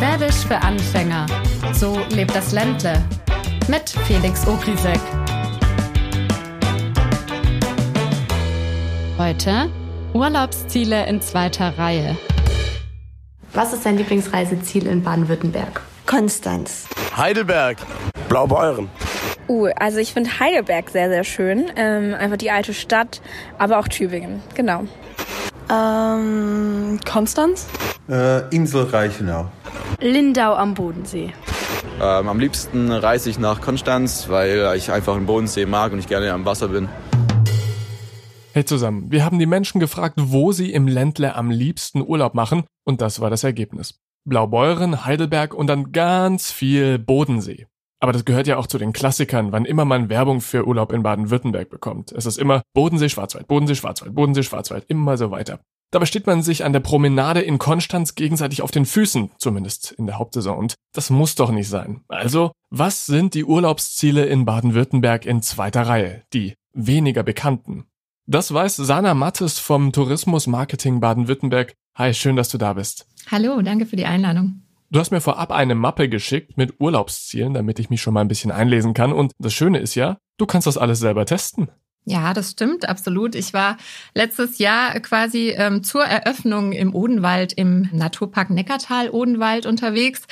Schwäbisch für Anfänger. So lebt das Ländle. Mit Felix Ogrisek. Heute Urlaubsziele in zweiter Reihe. Was ist dein Lieblingsreiseziel in Baden-Württemberg? Konstanz. Heidelberg. Blaubeuren. Uh, also ich finde Heidelberg sehr, sehr schön. Ähm, einfach die alte Stadt, aber auch Tübingen, genau. Ähm, Konstanz? Äh, Insel Reichenau. Lindau am Bodensee. Ähm, am liebsten reise ich nach Konstanz, weil ich einfach den Bodensee mag und ich gerne am Wasser bin. Hey zusammen, wir haben die Menschen gefragt, wo sie im Ländle am liebsten Urlaub machen und das war das Ergebnis. Blaubeuren, Heidelberg und dann ganz viel Bodensee. Aber das gehört ja auch zu den Klassikern, wann immer man Werbung für Urlaub in Baden-Württemberg bekommt. Es ist immer Bodensee, Schwarzwald, Bodensee, Schwarzwald, Bodensee, Schwarzwald, immer so weiter. Dabei steht man sich an der Promenade in Konstanz gegenseitig auf den Füßen, zumindest in der Hauptsaison. Und das muss doch nicht sein. Also, was sind die Urlaubsziele in Baden-Württemberg in zweiter Reihe? Die weniger bekannten. Das weiß Sana Mattes vom Tourismus Marketing Baden-Württemberg. Hi, schön, dass du da bist. Hallo, danke für die Einladung. Du hast mir vorab eine Mappe geschickt mit Urlaubszielen, damit ich mich schon mal ein bisschen einlesen kann. Und das Schöne ist ja, du kannst das alles selber testen. Ja, das stimmt, absolut. Ich war letztes Jahr quasi ähm, zur Eröffnung im Odenwald, im Naturpark Neckartal Odenwald unterwegs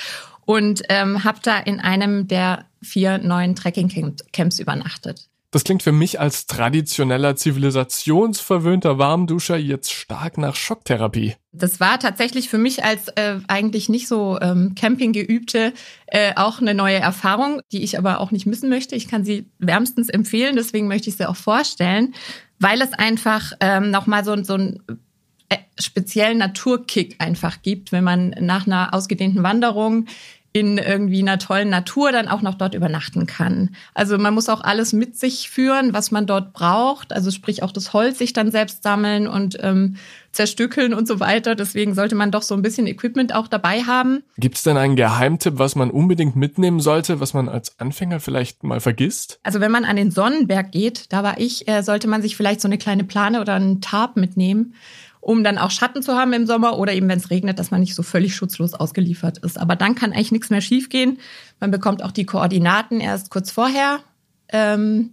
und ähm, habe da in einem der vier neuen Trekkingcamps übernachtet. Das klingt für mich als traditioneller zivilisationsverwöhnter Warmduscher jetzt stark nach Schocktherapie. Das war tatsächlich für mich als äh, eigentlich nicht so ähm, Campinggeübte äh, auch eine neue Erfahrung, die ich aber auch nicht missen möchte. Ich kann sie wärmstens empfehlen, deswegen möchte ich sie auch vorstellen, weil es einfach ähm, nochmal so, so ein äh, speziellen Naturkick einfach gibt, wenn man nach einer ausgedehnten Wanderung in irgendwie einer tollen Natur dann auch noch dort übernachten kann. Also man muss auch alles mit sich führen, was man dort braucht. Also sprich auch das Holz sich dann selbst sammeln und ähm, zerstückeln und so weiter. Deswegen sollte man doch so ein bisschen Equipment auch dabei haben. Gibt es denn einen Geheimtipp, was man unbedingt mitnehmen sollte, was man als Anfänger vielleicht mal vergisst? Also wenn man an den Sonnenberg geht, da war ich, äh, sollte man sich vielleicht so eine kleine Plane oder einen Tarp mitnehmen um dann auch Schatten zu haben im Sommer oder eben, wenn es regnet, dass man nicht so völlig schutzlos ausgeliefert ist. Aber dann kann eigentlich nichts mehr schiefgehen. Man bekommt auch die Koordinaten erst kurz vorher ähm,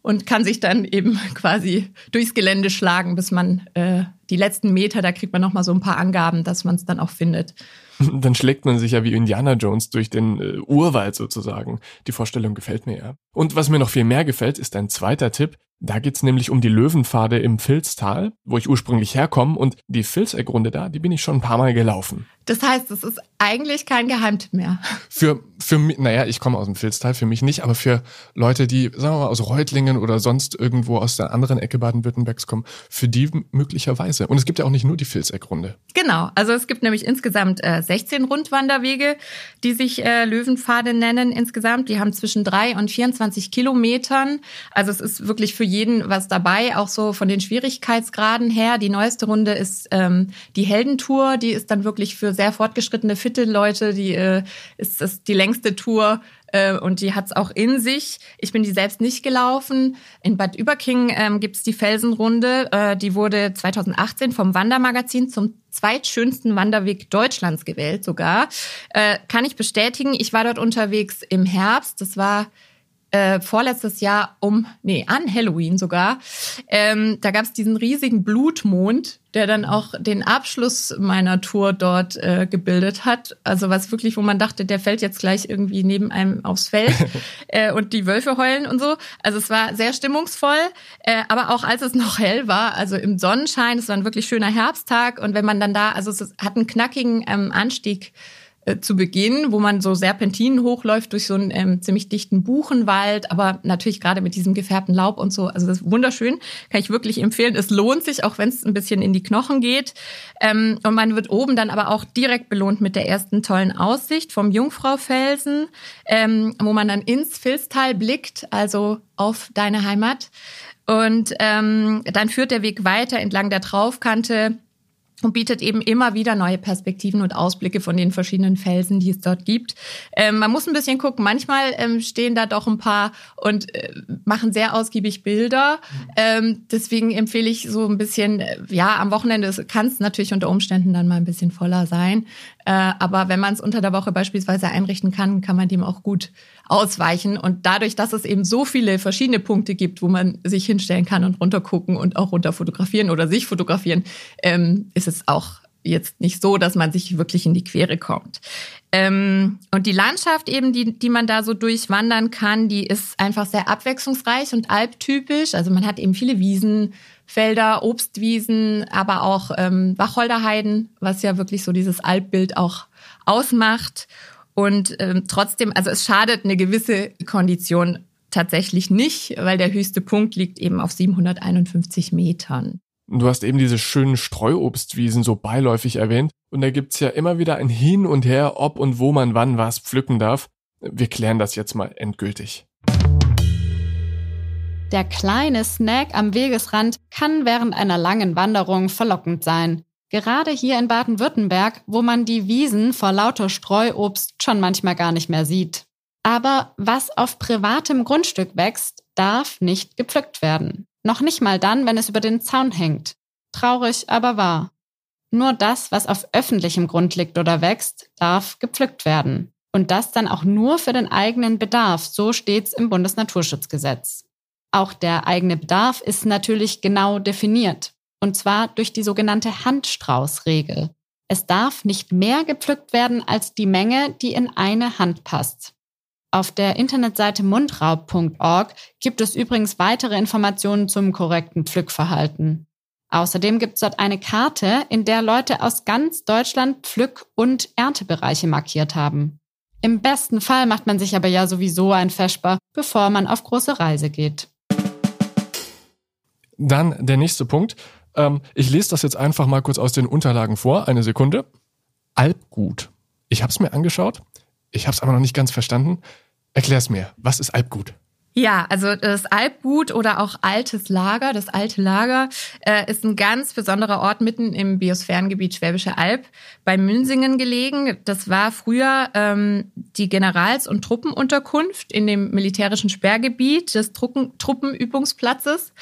und kann sich dann eben quasi durchs Gelände schlagen, bis man äh, die letzten Meter, da kriegt man noch mal so ein paar Angaben, dass man es dann auch findet. Dann schlägt man sich ja wie Indiana Jones durch den äh, Urwald sozusagen. Die Vorstellung gefällt mir ja. Und was mir noch viel mehr gefällt, ist ein zweiter Tipp. Da geht's nämlich um die Löwenpfade im Filztal, wo ich ursprünglich herkomme und die Filzeckrunde da, die bin ich schon ein paar Mal gelaufen. Das heißt, es ist eigentlich kein Geheimtipp mehr. Für, für mich, naja, ich komme aus dem Filztal, für mich nicht, aber für Leute, die, sagen wir mal, aus Reutlingen oder sonst irgendwo aus der anderen Ecke Baden-Württembergs kommen, für die möglicherweise. Und es gibt ja auch nicht nur die Filzeckrunde. Genau, also es gibt nämlich insgesamt äh, 16 Rundwanderwege, die sich äh, Löwenpfade nennen insgesamt. Die haben zwischen drei und 24 Kilometern. Also es ist wirklich für jeden was dabei, auch so von den Schwierigkeitsgraden her. Die neueste Runde ist ähm, die Heldentour, die ist dann wirklich für sehr fortgeschrittene, fitte Leute, die äh, ist, ist die längste Tour äh, und die hat's auch in sich. Ich bin die selbst nicht gelaufen. In Bad Überking ähm, gibt's die Felsenrunde. Äh, die wurde 2018 vom Wandermagazin zum zweitschönsten Wanderweg Deutschlands gewählt sogar. Äh, kann ich bestätigen. Ich war dort unterwegs im Herbst. Das war äh, vorletztes Jahr um, nee, an Halloween sogar. Ähm, da gab es diesen riesigen Blutmond, der dann auch den Abschluss meiner Tour dort äh, gebildet hat. Also was wirklich, wo man dachte, der fällt jetzt gleich irgendwie neben einem aufs Feld äh, und die Wölfe heulen und so. Also es war sehr stimmungsvoll, äh, aber auch als es noch hell war, also im Sonnenschein, es war ein wirklich schöner Herbsttag und wenn man dann da, also es hat einen knackigen ähm, Anstieg äh, zu Beginn, wo man so Serpentinen hochläuft durch so einen ähm, ziemlich dichten Buchenwald, aber natürlich gerade mit diesem gefärbten Laub und so. Also das ist wunderschön, kann ich wirklich empfehlen. Es lohnt sich, auch wenn es ein bisschen in die Knochen geht. Ähm, und man wird oben dann aber auch direkt belohnt mit der ersten tollen Aussicht vom Jungfraufelsen, ähm, wo man dann ins Filztal blickt, also auf deine Heimat. Und ähm, dann führt der Weg weiter entlang der Traufkante und bietet eben immer wieder neue Perspektiven und Ausblicke von den verschiedenen Felsen, die es dort gibt. Ähm, man muss ein bisschen gucken. Manchmal ähm, stehen da doch ein paar und äh, machen sehr ausgiebig Bilder. Ähm, deswegen empfehle ich so ein bisschen, äh, ja, am Wochenende kann es natürlich unter Umständen dann mal ein bisschen voller sein. Äh, aber wenn man es unter der Woche beispielsweise einrichten kann, kann man dem auch gut ausweichen. Und dadurch, dass es eben so viele verschiedene Punkte gibt, wo man sich hinstellen kann und runtergucken und auch runter fotografieren oder sich fotografieren, ähm, ist es auch jetzt nicht so, dass man sich wirklich in die Quere kommt. Ähm, und die Landschaft eben, die, die man da so durchwandern kann, die ist einfach sehr abwechslungsreich und alptypisch. Also man hat eben viele Wiesen, Felder, Obstwiesen, aber auch ähm, Wacholderheiden, was ja wirklich so dieses Alpbild auch ausmacht. Und ähm, trotzdem, also es schadet eine gewisse Kondition tatsächlich nicht, weil der höchste Punkt liegt eben auf 751 Metern. Du hast eben diese schönen Streuobstwiesen so beiläufig erwähnt. Und da gibt's ja immer wieder ein Hin und Her, ob und wo man wann was pflücken darf. Wir klären das jetzt mal endgültig. Der kleine Snack am Wegesrand kann während einer langen Wanderung verlockend sein. Gerade hier in Baden-Württemberg, wo man die Wiesen vor lauter Streuobst schon manchmal gar nicht mehr sieht. Aber was auf privatem Grundstück wächst, darf nicht gepflückt werden. Noch nicht mal dann, wenn es über den Zaun hängt. Traurig, aber wahr. Nur das, was auf öffentlichem Grund liegt oder wächst, darf gepflückt werden. Und das dann auch nur für den eigenen Bedarf. So steht's im Bundesnaturschutzgesetz. Auch der eigene Bedarf ist natürlich genau definiert. Und zwar durch die sogenannte Handstraußregel. Es darf nicht mehr gepflückt werden als die Menge, die in eine Hand passt. Auf der Internetseite mundraub.org gibt es übrigens weitere Informationen zum korrekten Pflückverhalten. Außerdem gibt es dort eine Karte, in der Leute aus ganz Deutschland Pflück- und Erntebereiche markiert haben. Im besten Fall macht man sich aber ja sowieso ein Feschbar, bevor man auf große Reise geht. Dann der nächste Punkt. Ähm, ich lese das jetzt einfach mal kurz aus den Unterlagen vor. Eine Sekunde. Alpgut. Ich habe es mir angeschaut. Ich habe es aber noch nicht ganz verstanden. Erklär's mir. Was ist Alpgut? Ja, also das Alpgut oder auch altes Lager, das alte Lager, äh, ist ein ganz besonderer Ort mitten im Biosphärengebiet Schwäbische Alb bei Münsingen gelegen. Das war früher ähm, die Generals- und Truppenunterkunft in dem militärischen Sperrgebiet des Truppen Truppenübungsplatzes.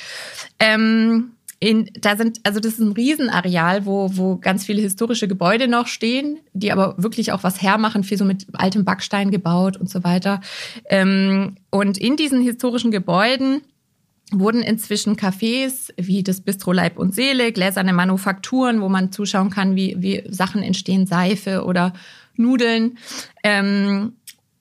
Ähm, in, da sind, also das ist ein Riesenareal, wo, wo ganz viele historische Gebäude noch stehen, die aber wirklich auch was hermachen, viel so mit altem Backstein gebaut und so weiter. Ähm, und in diesen historischen Gebäuden wurden inzwischen Cafés wie das Bistro Leib und Seele, gläserne Manufakturen, wo man zuschauen kann, wie, wie Sachen entstehen, Seife oder Nudeln, ähm,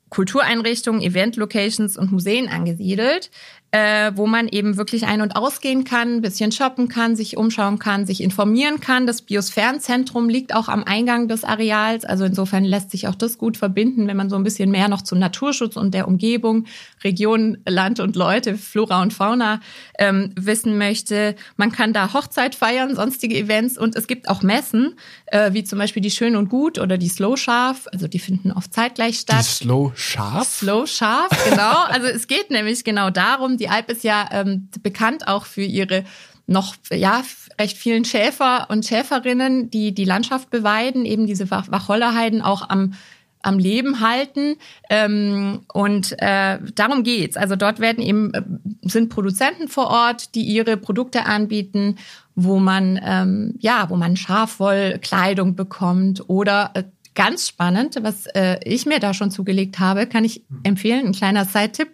Kultureinrichtungen, Event-Locations und Museen angesiedelt äh, wo man eben wirklich ein- und ausgehen kann, ein bisschen shoppen kann, sich umschauen kann, sich informieren kann. Das Biosphärenzentrum liegt auch am Eingang des Areals. Also insofern lässt sich auch das gut verbinden, wenn man so ein bisschen mehr noch zum Naturschutz und der Umgebung, Region, Land und Leute, Flora und Fauna ähm, wissen möchte. Man kann da Hochzeit feiern, sonstige Events und es gibt auch Messen, äh, wie zum Beispiel die Schön und Gut oder die Slow Scharf. Also die finden oft zeitgleich statt. Die Slow Scharf? Slow Scharf, genau. Also es geht nämlich genau darum, die die Alp ist ja ähm, bekannt auch für ihre noch ja recht vielen Schäfer und Schäferinnen, die die Landschaft beweiden, eben diese Wacholderheiden auch am am Leben halten ähm, und äh, darum geht's. Also dort werden eben äh, sind Produzenten vor Ort, die ihre Produkte anbieten, wo man ähm, ja, wo man Schafwollkleidung bekommt oder äh, ganz spannend, was äh, ich mir da schon zugelegt habe, kann ich empfehlen, ein kleiner Side-Tipp.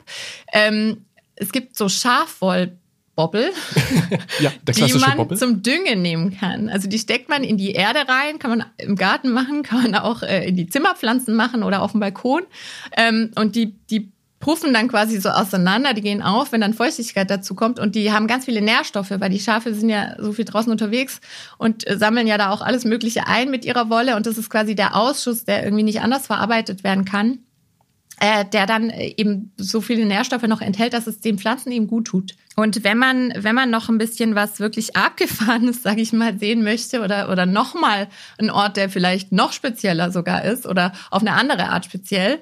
Ähm, es gibt so Schafwollbobbel, ja, die man Bobbel. zum Düngen nehmen kann. Also die steckt man in die Erde rein, kann man im Garten machen, kann man auch äh, in die Zimmerpflanzen machen oder auf dem Balkon. Ähm, und die, die puffen dann quasi so auseinander, die gehen auf, wenn dann Feuchtigkeit dazu kommt und die haben ganz viele Nährstoffe, weil die Schafe sind ja so viel draußen unterwegs und äh, sammeln ja da auch alles Mögliche ein mit ihrer Wolle und das ist quasi der Ausschuss, der irgendwie nicht anders verarbeitet werden kann äh, der dann äh, eben so viele Nährstoffe noch enthält, dass es den Pflanzen eben gut tut. Und wenn man, wenn man noch ein bisschen was wirklich abgefahrenes, sage ich mal, sehen möchte oder, oder nochmal ein Ort, der vielleicht noch spezieller sogar ist oder auf eine andere Art speziell,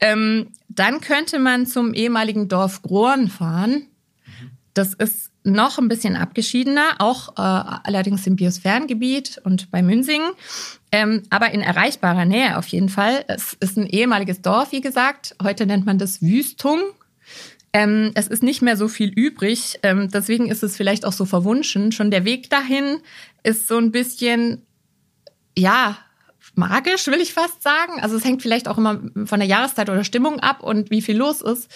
ähm, dann könnte man zum ehemaligen Dorf Grohren fahren. Das ist noch ein bisschen abgeschiedener, auch äh, allerdings im Biosphärengebiet und bei Münsingen, ähm, aber in erreichbarer Nähe auf jeden Fall. Es ist ein ehemaliges Dorf, wie gesagt. Heute nennt man das Wüstung. Ähm, es ist nicht mehr so viel übrig, ähm, deswegen ist es vielleicht auch so verwunschen. Schon der Weg dahin ist so ein bisschen, ja, magisch, will ich fast sagen. Also es hängt vielleicht auch immer von der Jahreszeit oder Stimmung ab und wie viel los ist.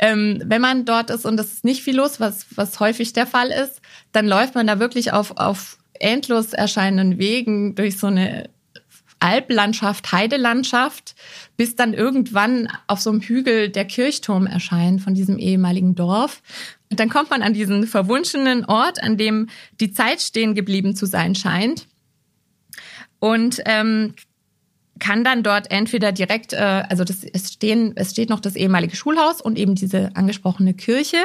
Ähm, wenn man dort ist und es ist nicht viel los, was, was häufig der Fall ist, dann läuft man da wirklich auf, auf endlos erscheinenden Wegen durch so eine Alplandschaft, Heidelandschaft, bis dann irgendwann auf so einem Hügel der Kirchturm erscheint von diesem ehemaligen Dorf. Und dann kommt man an diesen verwunschenen Ort, an dem die Zeit stehen geblieben zu sein scheint. Und ähm, kann dann dort entweder direkt, äh, also das, es, stehen, es steht noch das ehemalige Schulhaus und eben diese angesprochene Kirche.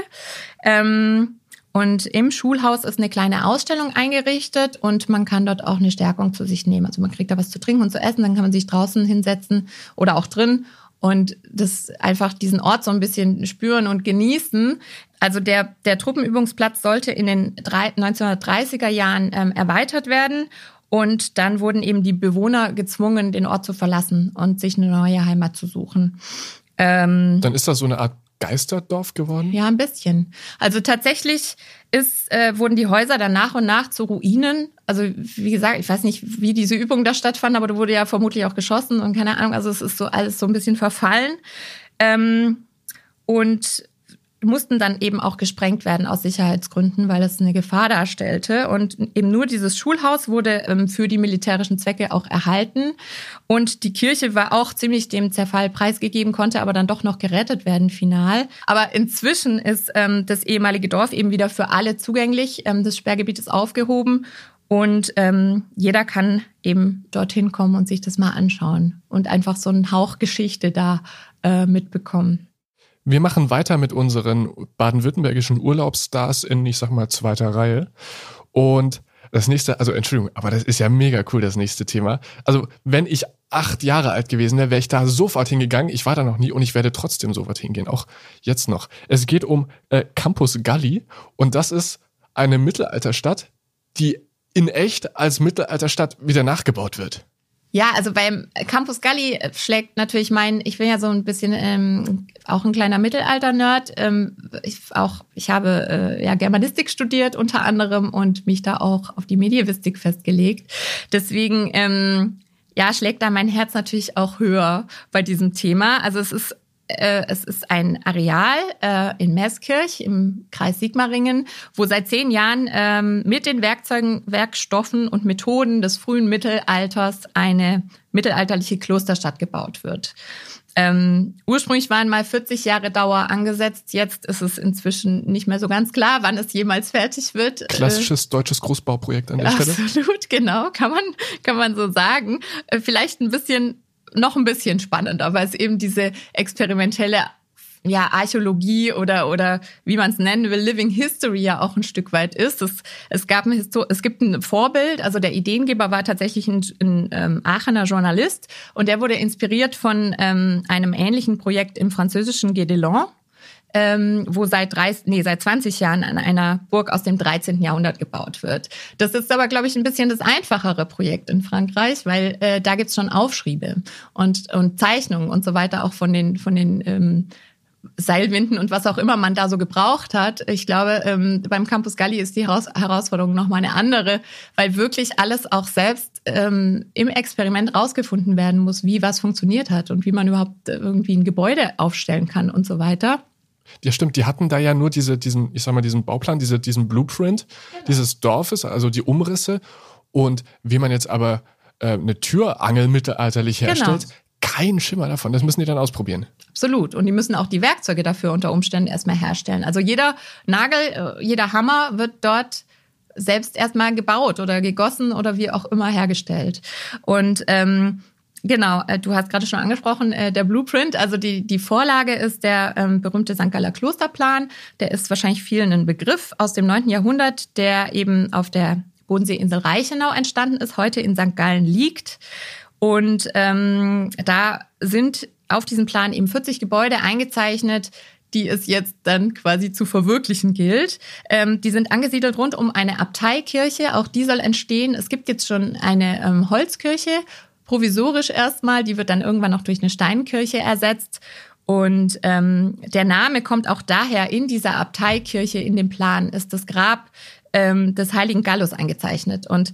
Ähm, und im Schulhaus ist eine kleine Ausstellung eingerichtet und man kann dort auch eine Stärkung zu sich nehmen. Also man kriegt da was zu trinken und zu essen, dann kann man sich draußen hinsetzen oder auch drin und das einfach diesen Ort so ein bisschen spüren und genießen. Also der, der Truppenübungsplatz sollte in den 1930er Jahren ähm, erweitert werden und dann wurden eben die Bewohner gezwungen, den Ort zu verlassen und sich eine neue Heimat zu suchen. Ähm, dann ist das so eine Art Geisterdorf geworden? Ja, ein bisschen. Also tatsächlich ist, äh, wurden die Häuser dann nach und nach zu Ruinen. Also wie gesagt, ich weiß nicht, wie diese Übung da stattfand, aber da wurde ja vermutlich auch geschossen und keine Ahnung. Also es ist so alles so ein bisschen verfallen. Ähm, und mussten dann eben auch gesprengt werden aus Sicherheitsgründen, weil es eine Gefahr darstellte. Und eben nur dieses Schulhaus wurde ähm, für die militärischen Zwecke auch erhalten. Und die Kirche war auch ziemlich dem Zerfall preisgegeben, konnte aber dann doch noch gerettet werden final. Aber inzwischen ist ähm, das ehemalige Dorf eben wieder für alle zugänglich. Ähm, das Sperrgebiet ist aufgehoben und ähm, jeder kann eben dorthin kommen und sich das mal anschauen und einfach so einen Hauch Geschichte da äh, mitbekommen. Wir machen weiter mit unseren baden-württembergischen Urlaubsstars in, ich sag mal, zweiter Reihe. Und das nächste, also Entschuldigung, aber das ist ja mega cool, das nächste Thema. Also, wenn ich acht Jahre alt gewesen wäre, wäre ich da sofort hingegangen. Ich war da noch nie und ich werde trotzdem sofort hingehen, auch jetzt noch. Es geht um äh, Campus Galli und das ist eine Mittelalterstadt, die in echt als Mittelalterstadt wieder nachgebaut wird. Ja, also beim Campus Galli schlägt natürlich mein, ich bin ja so ein bisschen ähm, auch ein kleiner Mittelalter-Nerd. Ähm, ich, auch, ich habe äh, ja Germanistik studiert unter anderem und mich da auch auf die Medievistik festgelegt. Deswegen ähm, ja, schlägt da mein Herz natürlich auch höher bei diesem Thema. Also es ist äh, es ist ein Areal äh, in Meßkirch im Kreis Sigmaringen, wo seit zehn Jahren ähm, mit den Werkzeugen, Werkstoffen und Methoden des frühen Mittelalters eine mittelalterliche Klosterstadt gebaut wird. Ähm, ursprünglich waren mal 40 Jahre Dauer angesetzt. Jetzt ist es inzwischen nicht mehr so ganz klar, wann es jemals fertig wird. Klassisches deutsches Großbauprojekt an der Absolut, Stelle. Absolut, genau, kann man, kann man so sagen. Äh, vielleicht ein bisschen noch ein bisschen spannender, weil es eben diese experimentelle ja, Archäologie oder, oder wie man es nennen will, Living History ja auch ein Stück weit ist. Es, es, gab ein Histo es gibt ein Vorbild, also der Ideengeber war tatsächlich ein, ein ähm, Aachener Journalist und der wurde inspiriert von ähm, einem ähnlichen Projekt im französischen Guédelon ähm, wo seit 30, nee, seit 20 Jahren an einer Burg aus dem 13. Jahrhundert gebaut wird. Das ist aber, glaube ich, ein bisschen das einfachere Projekt in Frankreich, weil äh, da gibt's schon Aufschriebe und, und Zeichnungen und so weiter, auch von den, von den ähm, Seilwinden und was auch immer man da so gebraucht hat. Ich glaube, ähm, beim Campus Galli ist die Heraus Herausforderung nochmal eine andere, weil wirklich alles auch selbst ähm, im Experiment rausgefunden werden muss, wie was funktioniert hat und wie man überhaupt irgendwie ein Gebäude aufstellen kann und so weiter. Ja, stimmt. Die hatten da ja nur diese, diesen, ich sag mal, diesen Bauplan, diese, diesen Blueprint genau. dieses Dorfes, also die Umrisse. Und wie man jetzt aber äh, eine Türangel mittelalterlich genau. herstellt, genau. kein Schimmer davon. Das müssen die dann ausprobieren. Absolut. Und die müssen auch die Werkzeuge dafür unter Umständen erstmal herstellen. Also jeder Nagel, äh, jeder Hammer wird dort selbst erstmal gebaut oder gegossen oder wie auch immer hergestellt. Und ähm, Genau, äh, du hast gerade schon angesprochen, äh, der Blueprint, also die, die Vorlage ist der ähm, berühmte St. Galler Klosterplan. Der ist wahrscheinlich vielen ein Begriff aus dem 9. Jahrhundert, der eben auf der Bodenseeinsel Reichenau entstanden ist, heute in St. Gallen liegt. Und ähm, da sind auf diesem Plan eben 40 Gebäude eingezeichnet, die es jetzt dann quasi zu verwirklichen gilt. Ähm, die sind angesiedelt rund um eine Abteikirche. Auch die soll entstehen. Es gibt jetzt schon eine ähm, Holzkirche, provisorisch erstmal. Die wird dann irgendwann noch durch eine Steinkirche ersetzt. Und ähm, der Name kommt auch daher, in dieser Abteikirche, in dem Plan, ist das Grab ähm, des heiligen Gallus eingezeichnet. Und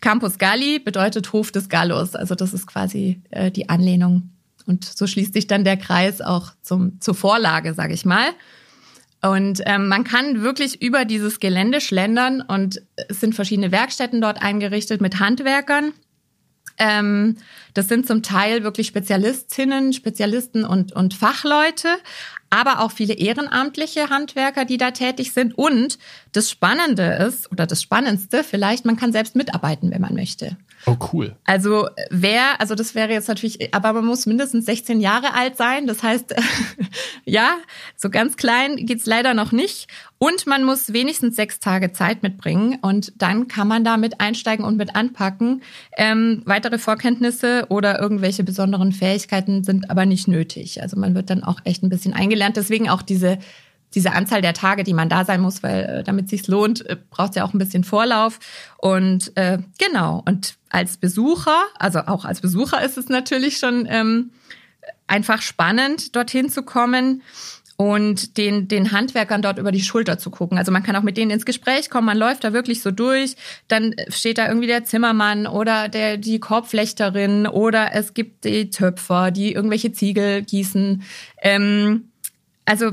Campus Galli bedeutet Hof des Gallus. Also das ist quasi äh, die Anlehnung. Und so schließt sich dann der Kreis auch zum, zur Vorlage, sage ich mal. Und ähm, man kann wirklich über dieses Gelände schlendern und es sind verschiedene Werkstätten dort eingerichtet mit Handwerkern. Ähm, das sind zum Teil wirklich Spezialistinnen, Spezialisten und, und Fachleute, aber auch viele ehrenamtliche Handwerker, die da tätig sind. Und das Spannende ist, oder das Spannendste vielleicht, man kann selbst mitarbeiten, wenn man möchte. Oh, cool. Also wer, also das wäre jetzt natürlich, aber man muss mindestens 16 Jahre alt sein. Das heißt, ja, so ganz klein geht's leider noch nicht. Und man muss wenigstens sechs Tage Zeit mitbringen und dann kann man da mit einsteigen und mit anpacken. Ähm, weitere Vorkenntnisse oder irgendwelche besonderen Fähigkeiten sind aber nicht nötig. Also man wird dann auch echt ein bisschen eingelernt. Deswegen auch diese diese Anzahl der Tage, die man da sein muss, weil äh, damit sich's lohnt, äh, braucht ja auch ein bisschen Vorlauf. Und äh, genau, und als Besucher, also auch als Besucher ist es natürlich schon ähm, einfach spannend, dorthin zu kommen und den, den Handwerkern dort über die Schulter zu gucken. Also man kann auch mit denen ins Gespräch kommen, man läuft da wirklich so durch, dann steht da irgendwie der Zimmermann oder der, die Korbflechterin oder es gibt die Töpfer, die irgendwelche Ziegel gießen. Ähm, also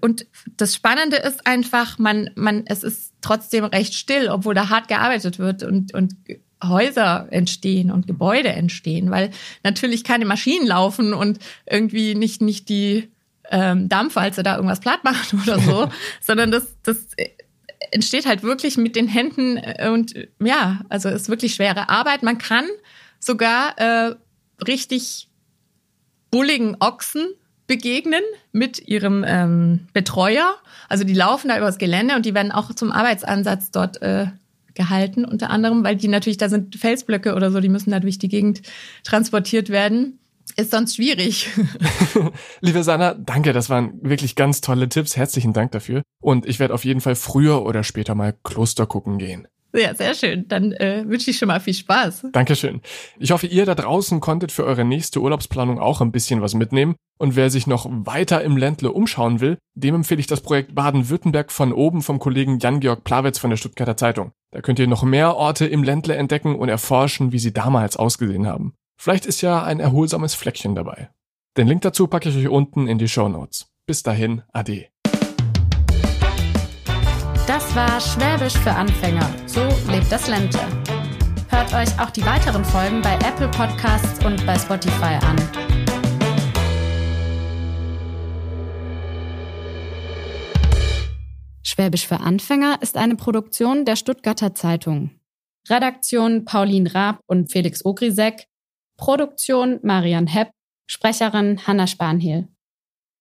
und das Spannende ist einfach, man, man, es ist trotzdem recht still, obwohl da hart gearbeitet wird und, und Häuser entstehen und Gebäude entstehen, weil natürlich keine Maschinen laufen und irgendwie nicht, nicht die ähm, Dampfwalze da irgendwas platt machen oder so, sondern das, das entsteht halt wirklich mit den Händen und ja, also ist wirklich schwere Arbeit. Man kann sogar äh, richtig bulligen Ochsen begegnen mit ihrem ähm, Betreuer. Also die laufen da übers Gelände und die werden auch zum Arbeitsansatz dort äh, gehalten, unter anderem, weil die natürlich, da sind Felsblöcke oder so, die müssen da durch die Gegend transportiert werden. Ist sonst schwierig. Liebe Sanna, danke, das waren wirklich ganz tolle Tipps. Herzlichen Dank dafür. Und ich werde auf jeden Fall früher oder später mal Kloster gucken gehen. Ja, sehr schön. Dann äh, wünsche ich schon mal viel Spaß. Dankeschön. Ich hoffe, ihr da draußen konntet für eure nächste Urlaubsplanung auch ein bisschen was mitnehmen. Und wer sich noch weiter im Ländle umschauen will, dem empfehle ich das Projekt Baden-Württemberg von oben vom Kollegen Jan-Georg Plawitz von der Stuttgarter Zeitung. Da könnt ihr noch mehr Orte im Ländle entdecken und erforschen, wie sie damals ausgesehen haben. Vielleicht ist ja ein erholsames Fleckchen dabei. Den Link dazu packe ich euch unten in die Show Notes. Bis dahin, ade. War Schwäbisch für Anfänger. So lebt das Lente. Hört euch auch die weiteren Folgen bei Apple Podcasts und bei Spotify an. Schwäbisch für Anfänger ist eine Produktion der Stuttgarter Zeitung. Redaktion Pauline Raab und Felix Ogrisek. Produktion Marian Hepp. Sprecherin Hanna Spanhiel.